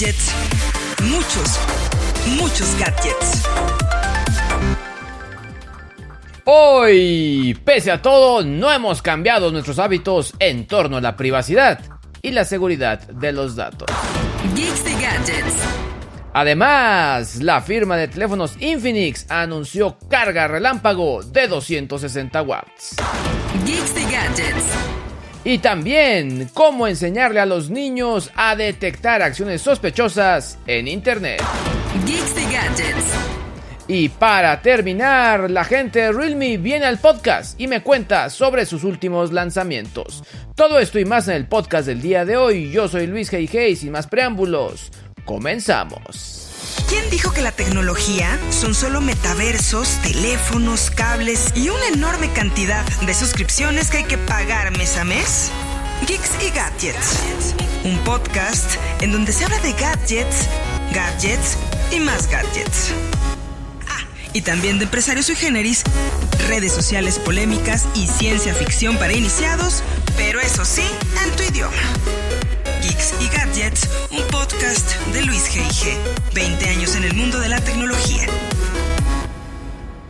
gadgets. Muchos, muchos gadgets. Hoy, pese a todo, no hemos cambiado nuestros hábitos en torno a la privacidad y la seguridad de los datos. Geeks y gadgets. Además, la firma de teléfonos Infinix anunció carga relámpago de 260 watts. Geeks y gadgets. Y también cómo enseñarle a los niños a detectar acciones sospechosas en Internet. Geeks y gadgets. Y para terminar, la gente de Realme viene al podcast y me cuenta sobre sus últimos lanzamientos. Todo esto y más en el podcast del día de hoy. Yo soy Luis G. y sin más preámbulos, comenzamos. ¿Quién dijo que la tecnología son solo metaversos, teléfonos, cables y una enorme cantidad de suscripciones que hay que pagar mes a mes? Geeks y Gadgets. Un podcast en donde se habla de gadgets, gadgets y más gadgets. Ah, y también de empresarios y generis, redes sociales polémicas y ciencia ficción para iniciados, pero eso sí, en tu idioma. Y Gadgets, un podcast de Luis G.I.G. 20 años en el mundo de la tecnología.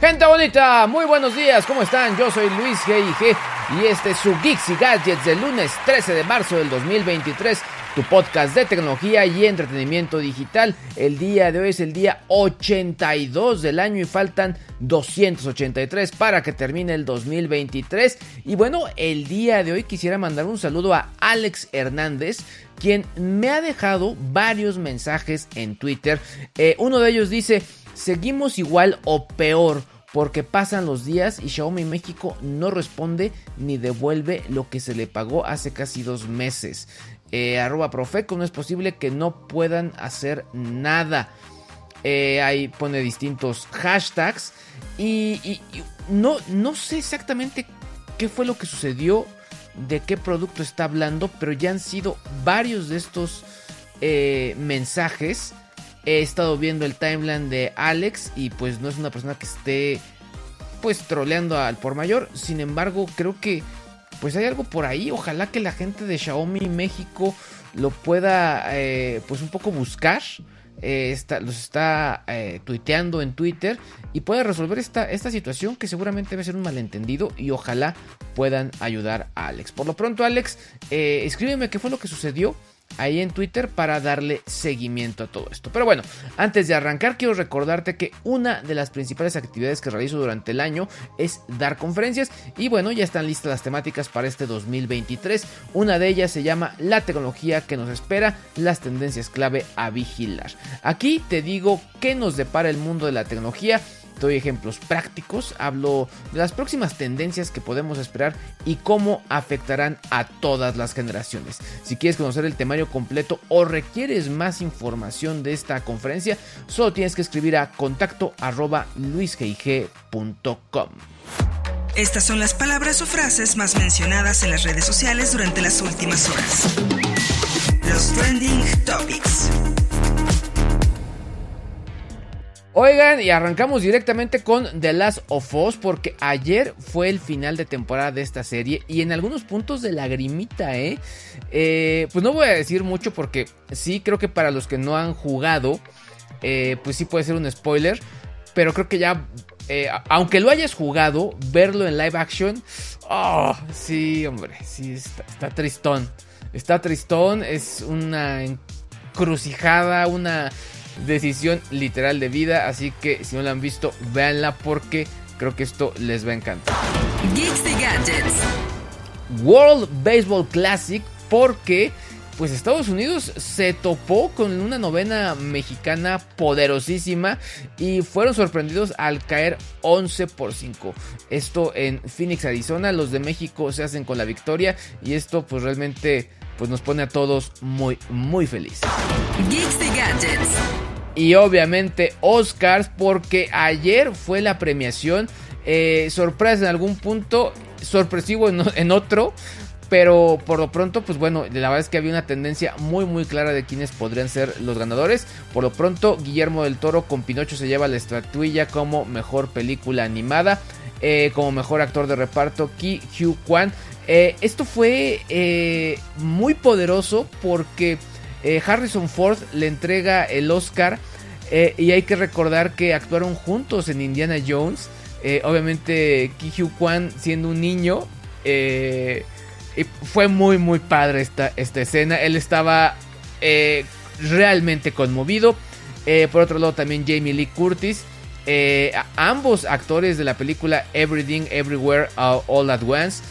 Gente bonita, muy buenos días, ¿cómo están? Yo soy Luis G.I.G. y este es su Geeks y Gadgets del lunes 13 de marzo del 2023 tu podcast de tecnología y entretenimiento digital. El día de hoy es el día 82 del año y faltan 283 para que termine el 2023. Y bueno, el día de hoy quisiera mandar un saludo a Alex Hernández, quien me ha dejado varios mensajes en Twitter. Eh, uno de ellos dice, seguimos igual o peor porque pasan los días y Xiaomi México no responde ni devuelve lo que se le pagó hace casi dos meses eh, arroba Profeco, no es posible que no puedan hacer nada. Eh, ahí pone distintos hashtags y, no, no sé exactamente qué fue lo que sucedió, de qué producto está hablando, pero ya han sido varios de estos eh, mensajes. He estado viendo el timeline de Alex y pues no es una persona que esté pues troleando al por mayor. Sin embargo, creo que pues hay algo por ahí. Ojalá que la gente de Xiaomi México lo pueda, eh, pues un poco buscar. Eh, los está eh, tuiteando en Twitter y pueda resolver esta, esta situación que seguramente debe ser un malentendido y ojalá puedan ayudar a Alex. Por lo pronto, Alex, escríbeme qué fue lo que sucedió ahí en Twitter para darle seguimiento a todo esto. Pero bueno, antes de arrancar quiero recordarte que una de las principales actividades que realizo durante el año es dar conferencias y bueno, ya están listas las temáticas para este 2023. Una de ellas se llama La tecnología que nos espera, las tendencias clave a vigilar. Aquí te digo qué nos depara el mundo de la tecnología doy ejemplos prácticos, hablo de las próximas tendencias que podemos esperar y cómo afectarán a todas las generaciones. Si quieres conocer el temario completo o requieres más información de esta conferencia, solo tienes que escribir a contacto arroba Estas son las palabras o frases más mencionadas en las redes sociales durante las últimas horas. Los trending topics. Oigan, y arrancamos directamente con The Last of Us porque ayer fue el final de temporada de esta serie y en algunos puntos de lagrimita, ¿eh? ¿eh? pues no voy a decir mucho porque sí creo que para los que no han jugado, eh, pues sí puede ser un spoiler, pero creo que ya, eh, aunque lo hayas jugado, verlo en live action, oh, sí, hombre, sí, está, está tristón. Está tristón, es una encrucijada, una decisión literal de vida. Así que si no la han visto, véanla porque creo que esto les va a encantar. Geeks Gadgets. World Baseball Classic porque pues Estados Unidos se topó con una novena mexicana poderosísima y fueron sorprendidos al caer 11 por 5. Esto en Phoenix, Arizona. Los de México se hacen con la victoria y esto pues realmente pues nos pone a todos muy muy felices. Geeks Gadgets. Y obviamente Oscars porque ayer fue la premiación. Eh, sorpresa en algún punto, sorpresivo en, otro. Pero por lo pronto, pues bueno, la verdad es que había una tendencia muy muy clara de quiénes podrían ser los ganadores. Por lo pronto, Guillermo del Toro con Pinocho se lleva la estatuilla como mejor película animada. Eh, como mejor actor de reparto, Ki Hugh Kwan. Eh, esto fue muy poderoso porque Eh, Harrison Ford le entrega el Oscar eh, y hay que recordar que actuaron juntos en Indiana Jones. Eh, obviamente Ki Kwan siendo un niño. fue muy muy padre esta, esta escena. Él estaba realmente conmovido. por otro lado también Jamie Lee Curtis. ambos actores de la película Everything Everywhere All at Once.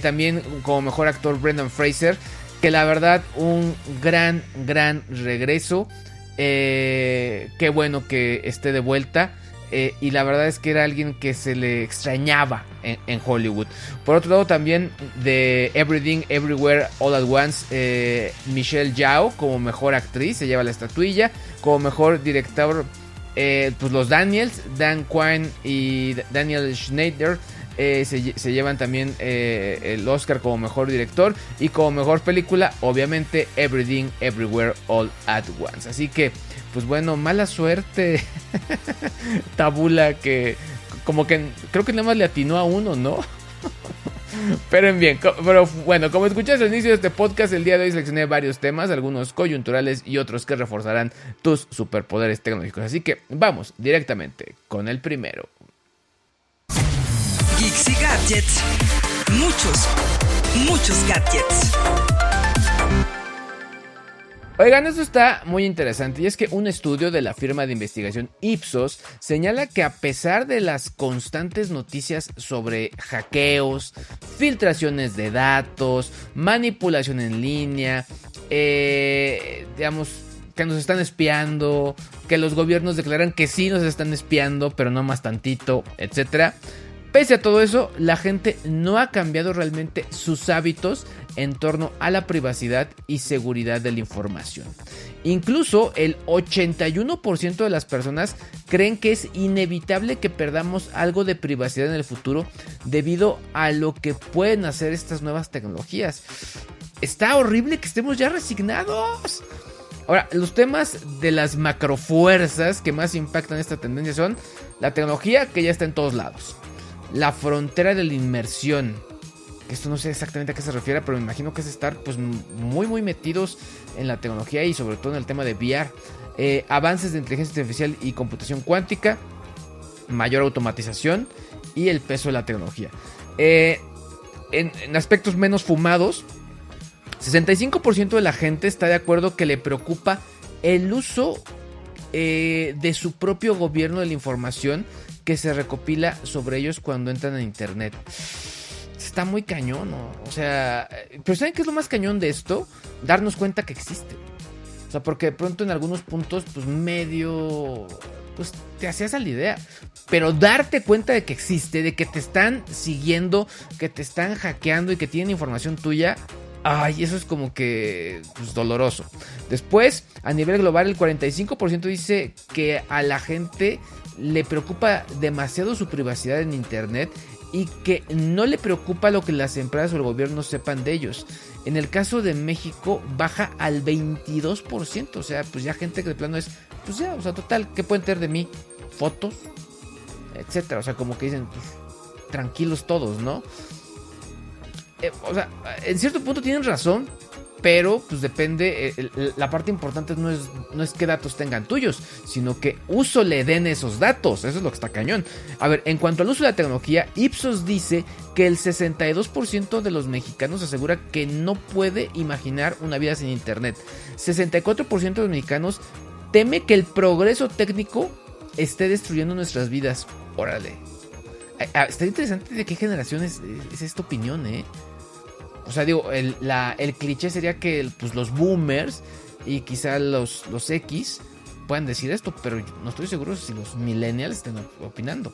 también como mejor actor Brendan Fraser. Que la verdad un gran, gran regreso. Eh, qué bueno que esté de vuelta. Eh, y la verdad es que era alguien que se le extrañaba en, Hollywood. Por otro lado, también de Everything, Everywhere, All at Once, eh, Michelle Yao como mejor actriz se lleva la estatuilla. Como mejor director, pues los Daniels, Dan Quine y Daniel Schneider eh, se, llevan también eh, el Oscar como mejor director y como mejor película, obviamente Everything, Everywhere, All at Once. Así que, pues bueno, mala suerte. Tabula que como que creo que nada más le atinó a uno, ¿no? Pero en bien, pero bueno, como escuchaste al inicio de este podcast, el día de hoy seleccioné varios temas, algunos coyunturales y otros que reforzarán tus superpoderes tecnológicos. Así que vamos directamente con el primero. Gadgets. Muchos, muchos gadgets. Oigan, esto está muy interesante y es que un estudio de la firma de investigación Ipsos señala que a pesar de las constantes noticias sobre hackeos, filtraciones de datos, manipulación en línea, eh, digamos, que nos están espiando, que los gobiernos declaran que sí nos están espiando, pero no más tantito, etcétera Pese a todo eso, la gente no ha cambiado realmente sus hábitos en torno a la privacidad y seguridad de la información. Incluso el 81% de las personas creen que es inevitable que perdamos algo de privacidad en el futuro debido a lo que pueden hacer estas nuevas tecnologías. Está horrible que estemos ya resignados. Ahora, los temas de las macrofuerzas que más impactan esta tendencia son la tecnología que ya está en todos lados la frontera de la inmersión. Esto no sé exactamente a qué se refiere, pero me imagino que es estar pues muy muy metidos en la tecnología y sobre todo en el tema de VR. Eh, avances de inteligencia artificial y computación cuántica, mayor automatización y el peso de la tecnología. Eh, en, aspectos menos fumados, 65% de la gente está de acuerdo que le preocupa el uso eh, de su propio gobierno de la información que se recopila sobre ellos cuando entran a internet. Está muy cañón, ¿no? O sea, pero ¿saben qué es lo más cañón de esto? Darnos cuenta que existe. O sea, porque de pronto en algunos puntos, pues medio, pues te hacías a la idea. Pero darte cuenta de que existe, de que te están siguiendo, que te están hackeando y que tienen información tuya, Ay, eso es como que pues, doloroso. Después, a nivel global, el 45% dice que a la gente le preocupa demasiado su privacidad en Internet y que no le preocupa lo que las empresas o el gobierno sepan de ellos. En el caso de México baja al 22%, o sea, pues ya gente que de plano es, pues ya, o sea, total, ¿qué pueden tener de mí? Fotos, etcétera, o sea, como que dicen, pues, tranquilos todos, ¿no? Eh, o sea, en cierto punto tienen razón, pero pues depende, eh, la parte importante no es, no es qué datos tengan tuyos, sino que uso le den esos datos, eso es lo que está cañón. A ver, en cuanto al uso de la tecnología, Ipsos dice que el 62% de los mexicanos asegura que no puede imaginar una vida sin internet. 64% de los mexicanos teme que el progreso técnico esté destruyendo nuestras vidas. Órale. Ah, está interesante de qué generación es, es esta opinión, ¿eh? O sea, digo, el, cliché sería que pues, los boomers y quizá los, los X puedan decir esto, pero no estoy seguro si los millennials estén opinando.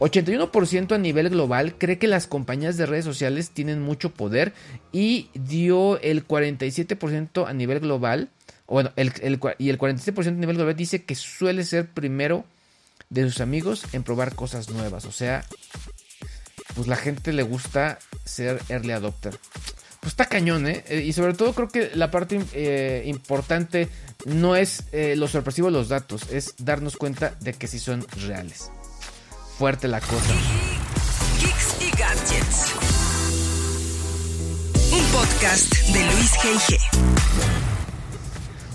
81% a nivel global cree que las compañías de redes sociales tienen mucho poder y dio el 47% a nivel global, bueno, el, y el 47% a nivel global dice que suele ser primero de sus amigos en probar cosas nuevas. O sea, pues la gente le gusta ser early adopter. Pues está cañón, ¿eh? Y sobre todo creo que la parte eh, importante no es eh, lo sorpresivo de los datos, es darnos cuenta de que sí son reales. Fuerte la cosa. Geeks y Gadgets. Un podcast de Luis G.I.G.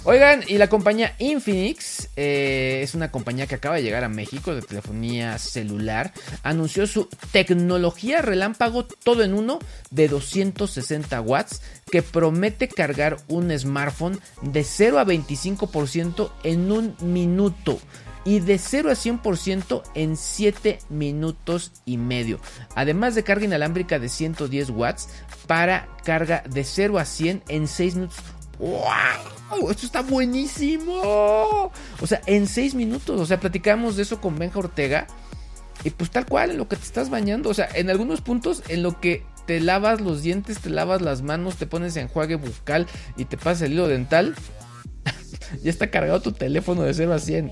Oigan, y la compañía Infinix, eh, es una compañía que acaba de llegar a México de telefonía celular, anunció su tecnología relámpago todo en uno de 260 watts que promete cargar un smartphone de 0 a 25% en un minuto y de 0 a 100% en 7 minutos y medio. Además de carga inalámbrica de 110 watts para carga de 0 a 100 en 6 minutos. ¡Wow! Esto está buenísimo. O sea, en 6 minutos. O sea, platicamos de eso con Benja Ortega. Y pues tal cual, en lo que te estás bañando. O sea, en algunos puntos, en lo que te lavas los dientes, te lavas las manos, te pones enjuague bucal y te pasas el hilo dental. ya está cargado tu teléfono de 0 a 100.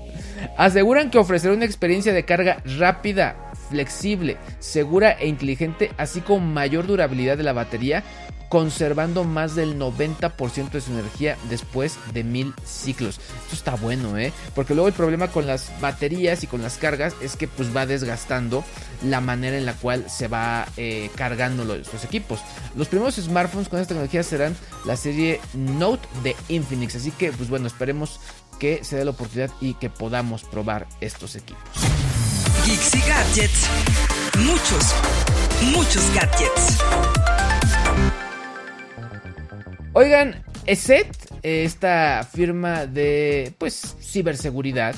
Aseguran que ofrecerá una experiencia de carga rápida, flexible, segura e inteligente, así como mayor durabilidad de la batería conservando más del 90% de su energía después de mil ciclos. Esto está bueno, ¿eh? Porque luego el problema con las baterías y con las cargas es que pues va desgastando la manera en la cual se va eh, cargando los, equipos. Los primeros smartphones con esta tecnología serán la serie Note de Infinix. Así que pues bueno, esperemos que se dé la oportunidad y que podamos probar estos equipos. Geeks y gadgets. Muchos, muchos gadgets. Oigan, ESET, esta firma de pues ciberseguridad,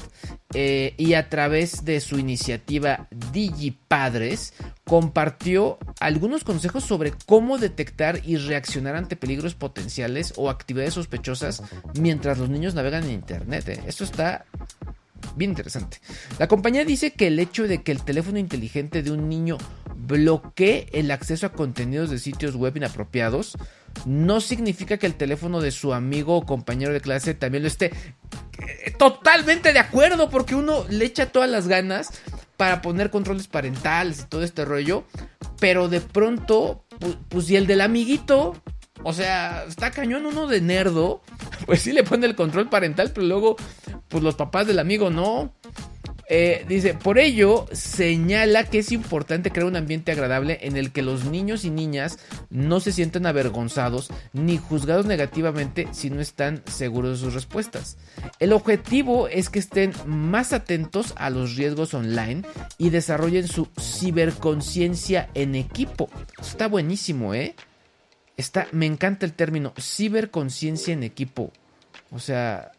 eh, y a través de su iniciativa DigiPadres, compartió algunos consejos sobre cómo detectar y reaccionar ante peligros potenciales o actividades sospechosas mientras los niños navegan en Internet. Eh. Esto está bien interesante. La compañía dice que el hecho de que el teléfono inteligente de un niño bloquee el acceso a contenidos de sitios web inapropiados no significa que el teléfono de su amigo o compañero de clase también lo esté eh, totalmente de acuerdo porque uno le echa todas las ganas para poner controles parentales y todo este rollo, pero de pronto, pues, si el del amiguito o sea, está cañón uno de nerdo. Pues sí le pone el control parental, pero luego, pues los papás del amigo no. Eh, dice, por ello señala que es importante crear un ambiente agradable en el que los niños y niñas no se sientan avergonzados ni juzgados negativamente si no están seguros de sus respuestas. El objetivo es que estén más atentos a los riesgos online y desarrollen su ciberconciencia en equipo. está buenísimo, ¿eh? Está, me encanta el término ciberconciencia en equipo. O sea,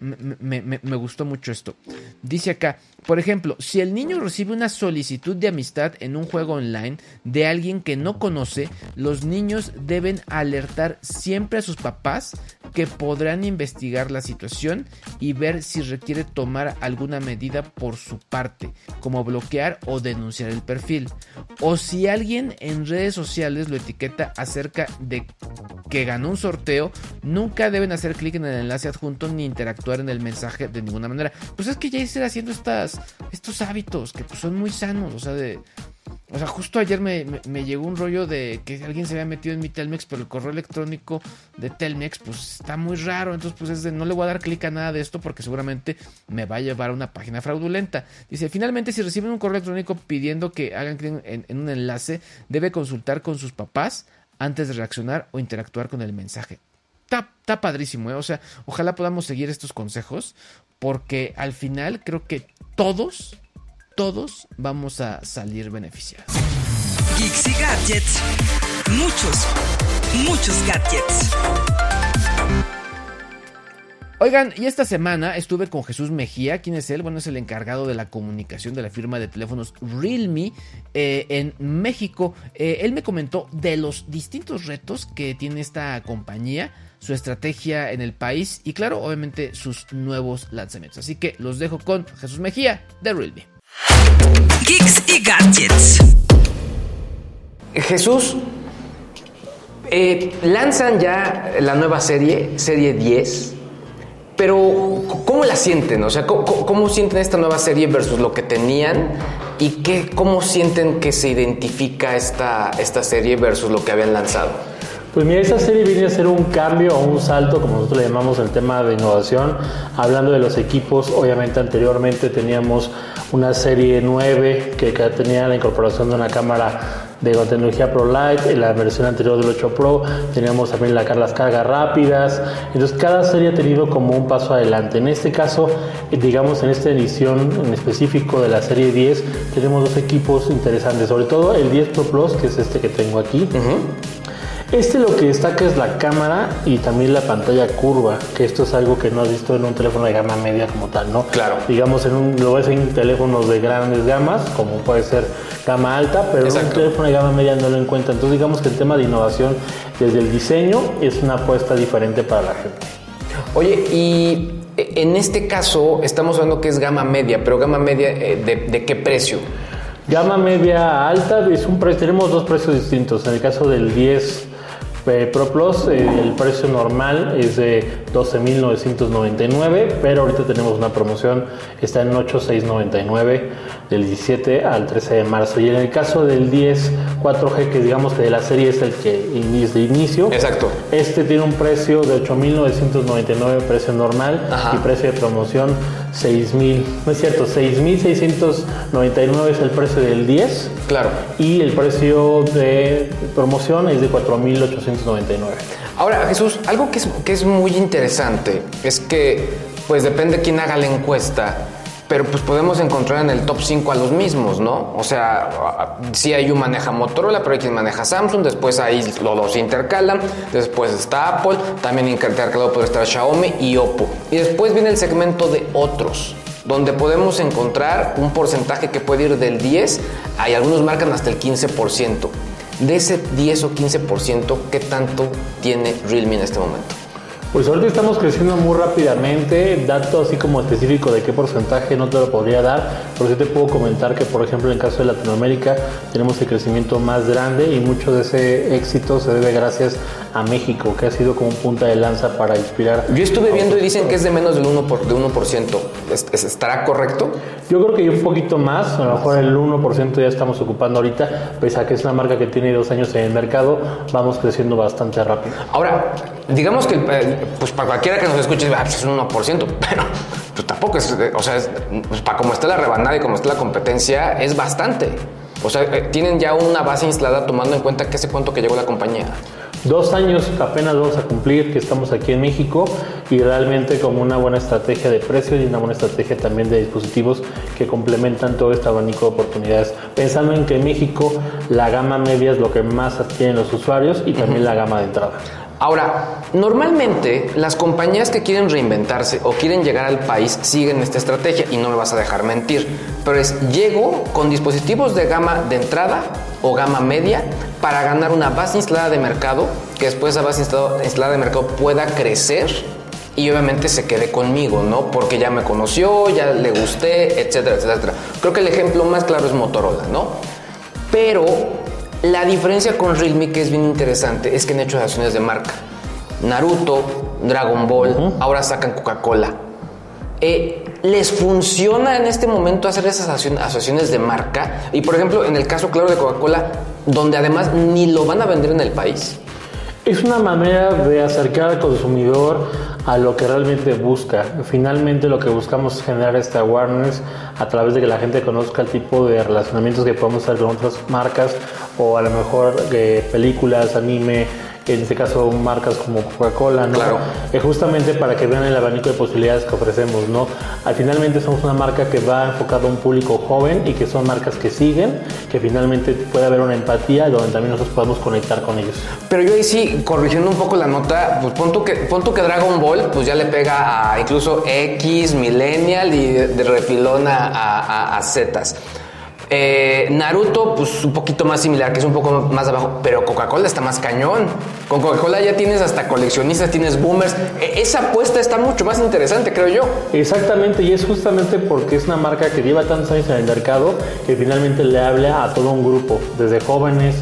me, gustó mucho esto. Dice acá, por ejemplo, si el niño recibe una solicitud de amistad en un juego online de alguien que no conoce, los niños deben alertar siempre a sus papás que podrán investigar la situación y ver si requiere tomar alguna medida por su parte, como bloquear o denunciar el perfil. O si alguien en redes sociales lo etiqueta acerca de que ganó un sorteo, nunca deben hacer clic en el enlace adjunto ni interactuar en el mensaje de ninguna manera. Pues es que ya ir haciendo estas, estos hábitos que pues son muy sanos, o sea, de... O sea, justo ayer me, llegó un rollo de que alguien se había metido en mi Telmex, pero el correo electrónico de Telmex, pues está muy raro. Entonces, pues es de no le voy a dar clic a nada de esto porque seguramente me va a llevar a una página fraudulenta. Dice, finalmente, si reciben un correo electrónico pidiendo que hagan clic en un enlace, debe consultar con sus papás antes de reaccionar o interactuar con el mensaje. Está, padrísimo, ¿eh? O sea, ojalá podamos seguir estos consejos porque al final creo que todos, todos vamos a salir beneficiados. Geeks y gadgets. Muchos, muchos gadgets. Oigan, y esta semana estuve con Jesús Mejía. ¿Quién es él? Bueno, es el encargado de la comunicación de la firma de teléfonos Realme eh, en México. Eh, él me comentó de los distintos retos que tiene esta compañía, su estrategia en el país y, claro, obviamente sus nuevos lanzamientos. Así que los dejo con Jesús Mejía de Realme. Geeks y Gadgets. Jesús, eh, lanzan ya la nueva serie, serie 10 pero, ¿cómo la sienten? O sea, ¿cómo, sienten esta nueva serie versus lo que tenían? ¿Y qué, cómo sienten que se identifica esta, esta serie versus lo que habían lanzado? Pues mira, esta serie viene a ser un cambio o un salto, como nosotros le llamamos el tema de innovación. Hablando de los equipos, obviamente anteriormente teníamos una serie 9 que tenía la incorporación de una cámara de la tecnología Pro Lite, en la versión anterior del 8 Pro teníamos también la, las cargas rápidas, entonces cada serie ha tenido como un paso adelante. En este caso, digamos en esta edición en específico de la serie 10, tenemos dos equipos interesantes, sobre todo el 10 Pro Plus, que es este que tengo aquí. Este lo que destaca es la cámara y también la pantalla curva, que esto es algo que no has visto en un teléfono de gama media como tal, ¿no? Claro. Digamos, en un, lo ves en teléfonos de grandes gamas, como puede ser gama alta, pero en un teléfono de gama media no lo encuentra. Entonces, digamos que el tema de innovación desde el diseño es una apuesta diferente para la gente. Oye, y en este caso estamos hablando que es gama media, pero gama media, eh, ¿de, de qué precio? Gama media alta es un precio, tenemos dos precios distintos. En el caso del 10 eh, Pro Plus, eh, el precio normal es de 12.999, pero ahorita tenemos una promoción, está en 8.699 del 17 al 13 de marzo. Y en el caso del 10 4G, que digamos que de la serie es el que es de inicio, Exacto. este tiene un precio de 8.999, precio normal, y precio de promoción 6.000, no es cierto, 6.699 es el precio del 10. Claro. Y el precio de promoción es de 4.899. Ahora, Jesús, algo que es, que es muy interesante es que, pues depende quién haga la encuesta, pero pues podemos encontrar en el top 5 a los mismos, ¿no? O sea, sí hay un maneja Motorola, pero hay quien maneja Samsung, después ahí los dos intercalan, después está Apple, también intercalado puede estar Xiaomi y Oppo. Y después viene el segmento de otros donde podemos encontrar un porcentaje que puede ir del 10, hay algunos marcan hasta el 15%. De ese 10 o 15%, ¿qué tanto tiene Realme en este momento? Pues ahorita estamos creciendo muy rápidamente, dato así como específico de qué porcentaje no te lo podría dar, pero sí te puedo comentar que por ejemplo en el caso de Latinoamérica tenemos el crecimiento más grande y mucho de ese éxito se debe gracias a México, que ha sido como un punta de lanza para inspirar. Yo estuve viendo y dicen que es de menos del 1%. Por, de 1%. ¿Estará correcto? Yo creo que un poquito más, a lo mejor el 1% ya estamos ocupando ahorita, pese a que es una marca que tiene dos años en el mercado, vamos creciendo bastante rápido. Ahora, digamos que pues para cualquiera que nos escuche, ah, pues es un 1%, pero pues tampoco es, o sea, pues para como está la rebanada y como está la competencia, es bastante. O sea, eh, tienen ya una base instalada tomando en cuenta que hace cuánto que llegó la compañía dos años apenas vamos a cumplir que estamos aquí en México y realmente como una buena estrategia de precio y una buena estrategia también de dispositivos que complementan todo este abanico de oportunidades. Pensando en que en México la gama media es lo que más adquieren los usuarios y también la gama de entrada. Ahora, normalmente las compañías que quieren reinventarse o quieren llegar al país siguen esta estrategia y no me vas a dejar mentir, pero es llego con dispositivos de gama de entrada o gama media para ganar una base instalada de mercado, que después esa base instalada de mercado pueda crecer y obviamente se quede conmigo, ¿no? Porque ya me conoció, ya le gusté, etcétera, etcétera. Creo que el ejemplo más claro es Motorola, ¿no? Pero la diferencia con Realme, que es bien interesante, es que han hecho asociaciones de marca. Naruto, Dragon Ball, ahora sacan Coca-Cola. Eh, ¿Les funciona en este momento hacer esas asociaciones de marca? Y por ejemplo, en el caso claro de Coca-Cola, donde además ni lo van a vender en el país. Es una manera de acercar al consumidor a lo que realmente busca. Finalmente lo que buscamos es generar este awareness a través de que la gente conozca el tipo de relacionamientos que podemos hacer con otras marcas o a lo mejor eh, películas, anime, en este caso marcas como Coca-Cola, ¿no? Claro. Es justamente para que vean el abanico de posibilidades que ofrecemos, ¿no? Al finalmente somos una marca que va enfocada a un público joven y que son marcas que siguen, que finalmente puede haber una empatía donde también nosotros podemos conectar con ellos. Pero yo ahí sí, corrigiendo un poco la nota, pues pon que, pon que Dragon Ball pues ya le pega a incluso X, Millennial y de, refilón a, a, a Zetas. Eh, Naruto, pues un poquito más similar, que es un poco más abajo, pero Coca-Cola está más cañón. Con Coca-Cola ya tienes hasta coleccionistas, tienes boomers. E, esa apuesta está mucho más interesante, creo yo. Exactamente, y es justamente porque es una marca que lleva tantos años en el mercado que finalmente le habla a todo un grupo, desde jóvenes,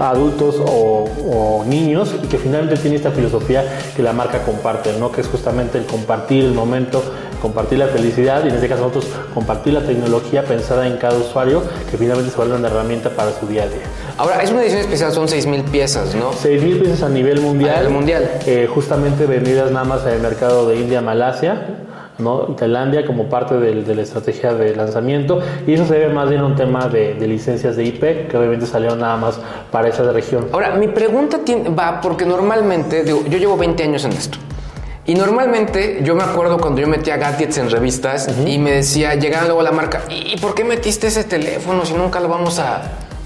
adultos o, niños y que finalmente tiene esta filosofía que la marca comparte, ¿no? que es justamente el compartir el momento, compartir la felicidad y en este caso nosotros compartir la tecnología pensada en cada usuario que finalmente se vuelve una herramienta para su día a día. Ahora, es una edición especial, son 6.000 piezas, ¿no? 6.000 piezas a nivel mundial. A nivel mundial. Eh, justamente vendidas nada más en el mercado de India, Malasia ¿no? Tailandia como parte de la estrategia de lanzamiento y eso se debe más bien a un tema de, licencias de IP que obviamente salieron nada más para esa región. Ahora, mi pregunta va porque normalmente, yo llevo 20 años en esto. Y normalmente yo me acuerdo cuando yo metía gadgets en revistas y me decía, llegaba luego la marca, ¿y por qué metiste ese teléfono si nunca lo vamos a,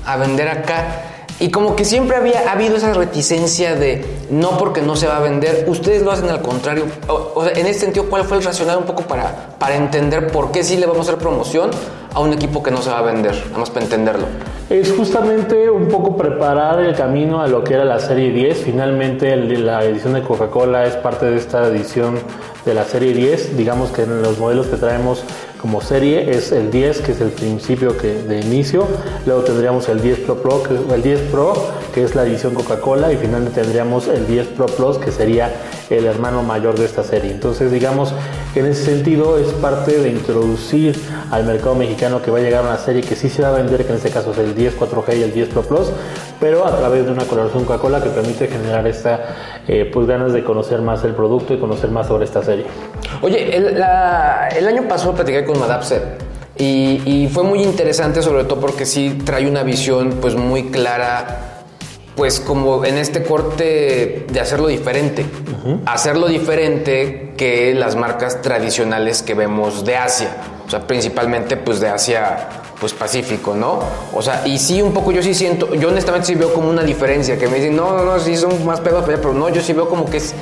a vender acá? Y como que siempre había habido esa reticencia de no porque no se va a vender, ustedes lo hacen al contrario. O, sea, en este sentido, ¿cuál fue el racional un poco para, para entender por qué sí le vamos a hacer promoción a un equipo que no se va a vender? Vamos para entenderlo. Es justamente un poco preparar el camino a lo que era la serie 10. Finalmente, la edición de Coca-Cola es parte de esta edición de la serie 10. Digamos que en los modelos que traemos como serie es el 10, que es el principio que, de inicio. Luego tendríamos el 10 Pro, Pro que, el 10 Pro, que es la edición Coca-Cola. Y finalmente tendríamos el 10 Pro Plus, que sería el hermano mayor de esta serie. Entonces, digamos en ese sentido es parte de introducir al mercado mexicano que va a llegar una serie que sí se va a vender, que en este caso es el 10 4G y el 10 Pro Plus, pero a través de una colaboración Coca-Cola que permite generar esta eh, pues ganas de conocer más el producto y conocer más sobre esta serie. Oye, el, año pasado platicé con Madapset y, y fue muy interesante sobre todo porque sí trae una visión pues muy clara pues como en este corte de hacerlo diferente, hacerlo diferente que las marcas tradicionales que vemos de Asia, o sea, principalmente pues de Asia pues Pacífico, ¿no? O sea, y sí un poco yo sí siento, yo honestamente sí veo como una diferencia, que me dicen, no, no, no, sí son más pedos, pero no, yo sí veo como que es,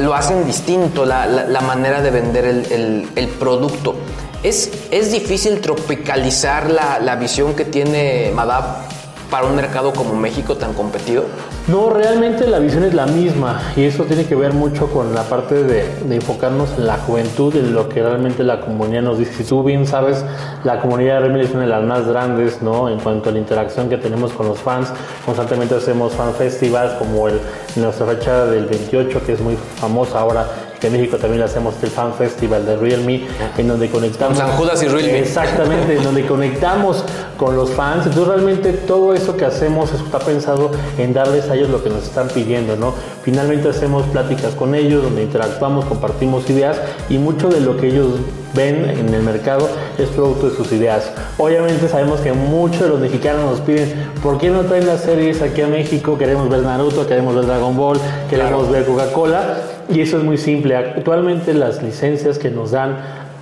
lo hacen distinto la, la, manera de vender el, el, el producto. Es, es difícil tropicalizar la, la visión que tiene Madab para un mercado como México tan competido? No, realmente la visión es la misma y eso tiene que ver mucho con la parte de, enfocarnos en la juventud, en lo que realmente la comunidad nos dice. Si tú bien sabes, la comunidad de Remedy es una de las más grandes, ¿no? En cuanto a la interacción que tenemos con los fans, constantemente hacemos fan festivals como el, nuestra fecha del 28, que es muy famosa ahora en México también hacemos el Fan Festival de Realme, en donde conectamos. San Judas y Realme. Exactamente, en donde conectamos con los fans. Entonces, realmente todo eso que hacemos está pensado en darles a ellos lo que nos están pidiendo, ¿no? Finalmente hacemos pláticas con ellos, donde interactuamos, compartimos ideas y mucho de lo que ellos ven en el mercado es producto de sus ideas. Obviamente sabemos que muchos de los mexicanos nos piden, ¿por qué no traen las series aquí a México? Queremos ver Naruto, queremos ver Dragon Ball, queremos ver Coca-Cola y eso es muy simple. Actualmente las licencias que nos dan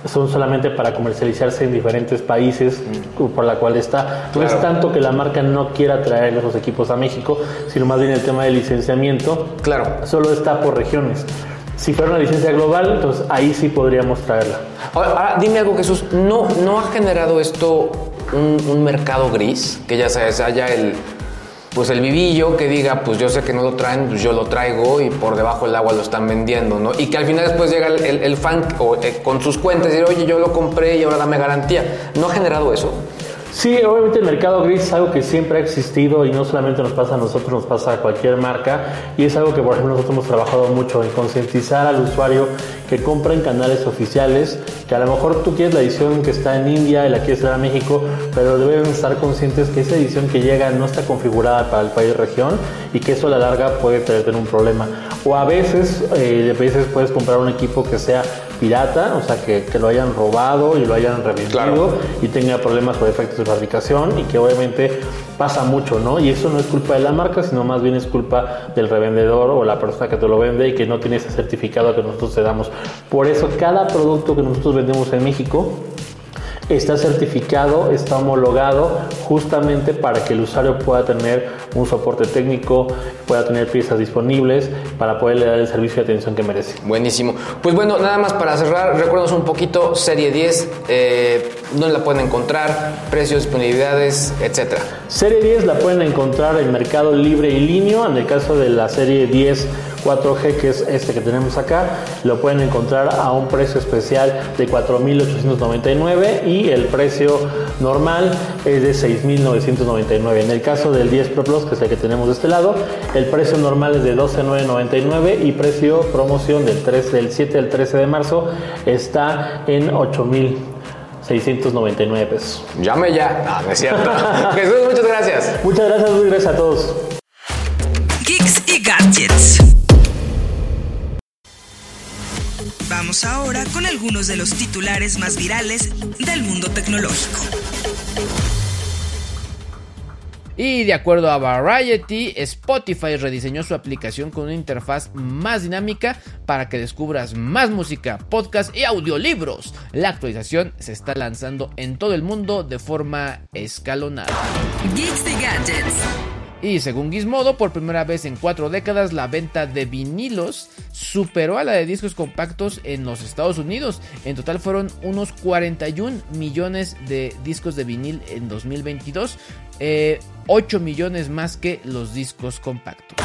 son solamente para comercializarse en diferentes países mm. por la cual está. No es tanto que la marca no quiera traer esos equipos a México, sino más bien el tema de licenciamiento. Claro. Solo está por regiones. Si fuera una licencia global, entonces ahí sí podríamos traerla. Ahora, dime algo, Jesús. ¿No, ¿No ha generado esto un, un mercado gris? Que ya sabes, haya el pues el vivillo que diga, pues yo sé que no lo traen, pues yo lo traigo y por debajo del agua lo están vendiendo, ¿no? Y que al final después llega el, el, fan eh, con sus cuentas y dice, oye, yo lo compré y ahora dame garantía. ¿No ha generado eso? Sí, obviamente el mercado gris es algo que siempre ha existido y no solamente nos pasa a nosotros, nos pasa a cualquier marca y es algo que por ejemplo nosotros hemos trabajado mucho en concientizar al usuario que compra en canales oficiales, que a lo mejor tú quieres la edición que está en India y la quieres traer a México, pero deben estar conscientes que esa edición que llega no está configurada para el país región y que eso a la larga puede tener un problema. O a veces, eh, a veces puedes comprar un equipo que sea pirata, o sea, que, lo hayan robado y lo hayan revendido y tenga problemas por efectos de fabricación y que obviamente pasa mucho, ¿no? Y eso no es culpa de la marca, sino más bien es culpa del revendedor o la persona que te lo vende y que no tiene ese certificado que nosotros te damos. Por eso cada producto que nosotros vendemos en México está certificado, está homologado justamente para que el usuario pueda tener un soporte técnico, pueda tener piezas disponibles para poderle dar el servicio de atención que merece. Buenísimo. Pues bueno, nada más para cerrar, recuerdos un poquito, Serie 10, eh, ¿dónde la pueden encontrar? Precios, disponibilidades, etcétera. Serie 10 la pueden encontrar en Mercado Libre y Líneo, en el caso de la Serie 10 4G, que es este que tenemos acá, lo pueden encontrar a un precio especial de 4.899 y el precio normal es de 6.999. En el caso del 10 Pro Plus, que es el que tenemos de este lado, el precio normal es de 12.999 y precio promoción del, 3, del 7 al 13 de marzo está en 8.699 pesos. Llame ya. No, no es cierto. Jesús, muchas gracias. Muchas gracias, muy gracias a todos. Geeks y Gadgets. Vamos ahora con algunos de los titulares más virales del mundo tecnológico. Y de acuerdo a Variety, Spotify rediseñó su aplicación con una interfaz más dinámica para que descubras más música, podcast y audiolibros. La actualización se está lanzando en todo el mundo de forma escalonada. Geeks y Gadgets. Y según Gizmodo, por primera vez en cuatro décadas, la venta de vinilos superó a la de discos compactos en los Estados Unidos. En total fueron unos 41 millones de discos de vinil en 2022, 8 eh, millones más que los discos compactos.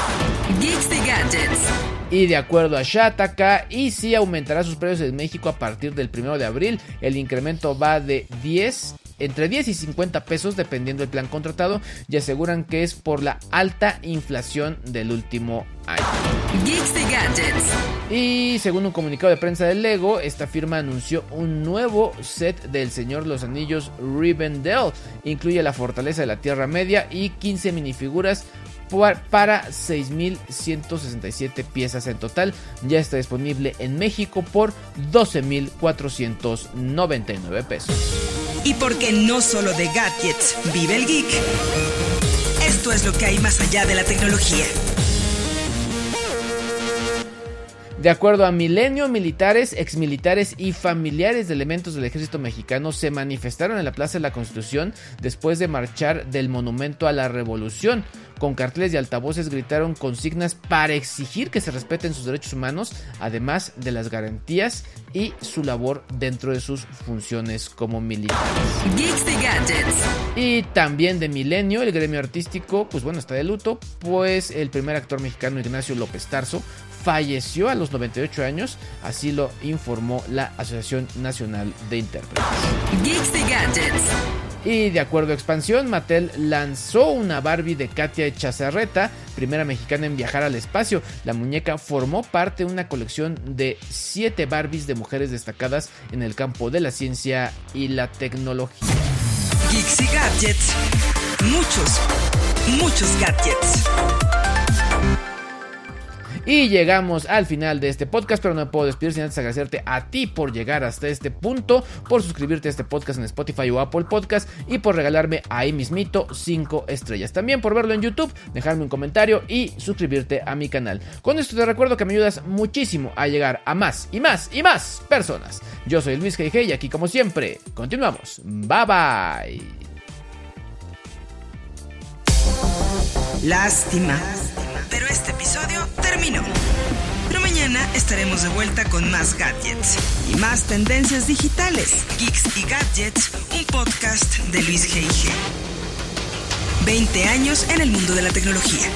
Geeks y Gadgets. Y de acuerdo a Shataka, Easy aumentará sus precios en México a partir del 1 de abril. El incremento va de 10 entre 10 y 50 pesos dependiendo del plan contratado y aseguran que es por la alta inflación del último año. Geeks y Gadgets. Y según un comunicado de prensa de Lego, esta firma anunció un nuevo set del Señor Los Anillos Rivendell. Incluye la Fortaleza de la Tierra Media y 15 minifiguras para 6.167 piezas en total. Ya está disponible en México por 12.499 pesos. Y porque no solo de gadgets vive el geek, esto es lo que hay más allá de la tecnología. De acuerdo a Milenio, militares, exmilitares y familiares de elementos del ejército mexicano se manifestaron en la Plaza de la Constitución después de marchar del Monumento a la Revolución. Con carteles y altavoces gritaron consignas para exigir que se respeten sus derechos humanos, además de las garantías y su labor dentro de sus funciones como militares. Geeks y Gadgets. Y también de Milenio, el gremio artístico, pues bueno, está de luto, pues el primer actor mexicano Ignacio López Tarso falleció a los 98 años, así lo informó la Asociación Nacional de Intérpretes. Geeks y Gadgets. Y de acuerdo a Expansión, Mattel lanzó una Barbie de Katia Chazarreta, primera mexicana en viajar al espacio. La muñeca formó parte de una colección de 7 Barbies de mujeres destacadas en el campo de la ciencia y la tecnología. Geeks y Gadgets. Muchos, muchos gadgets. Y llegamos al final de este podcast, pero no me puedo despedir sin antes agradecerte a ti por llegar hasta este punto, por suscribirte a este podcast en Spotify o Apple Podcast y por regalarme ahí mismito 5 estrellas. También por verlo en YouTube, dejarme un comentario y suscribirte a mi canal. Con esto te recuerdo que me ayudas muchísimo a llegar a más y más y más personas. Yo soy Luis G.G. y aquí como siempre, continuamos. Bye bye. Lástima. Pero este episodio terminó. Pero mañana estaremos de vuelta con más gadgets y más tendencias digitales. Geeks y Gadgets, un podcast de Luis G.I.G. 20 años en el mundo de la tecnología.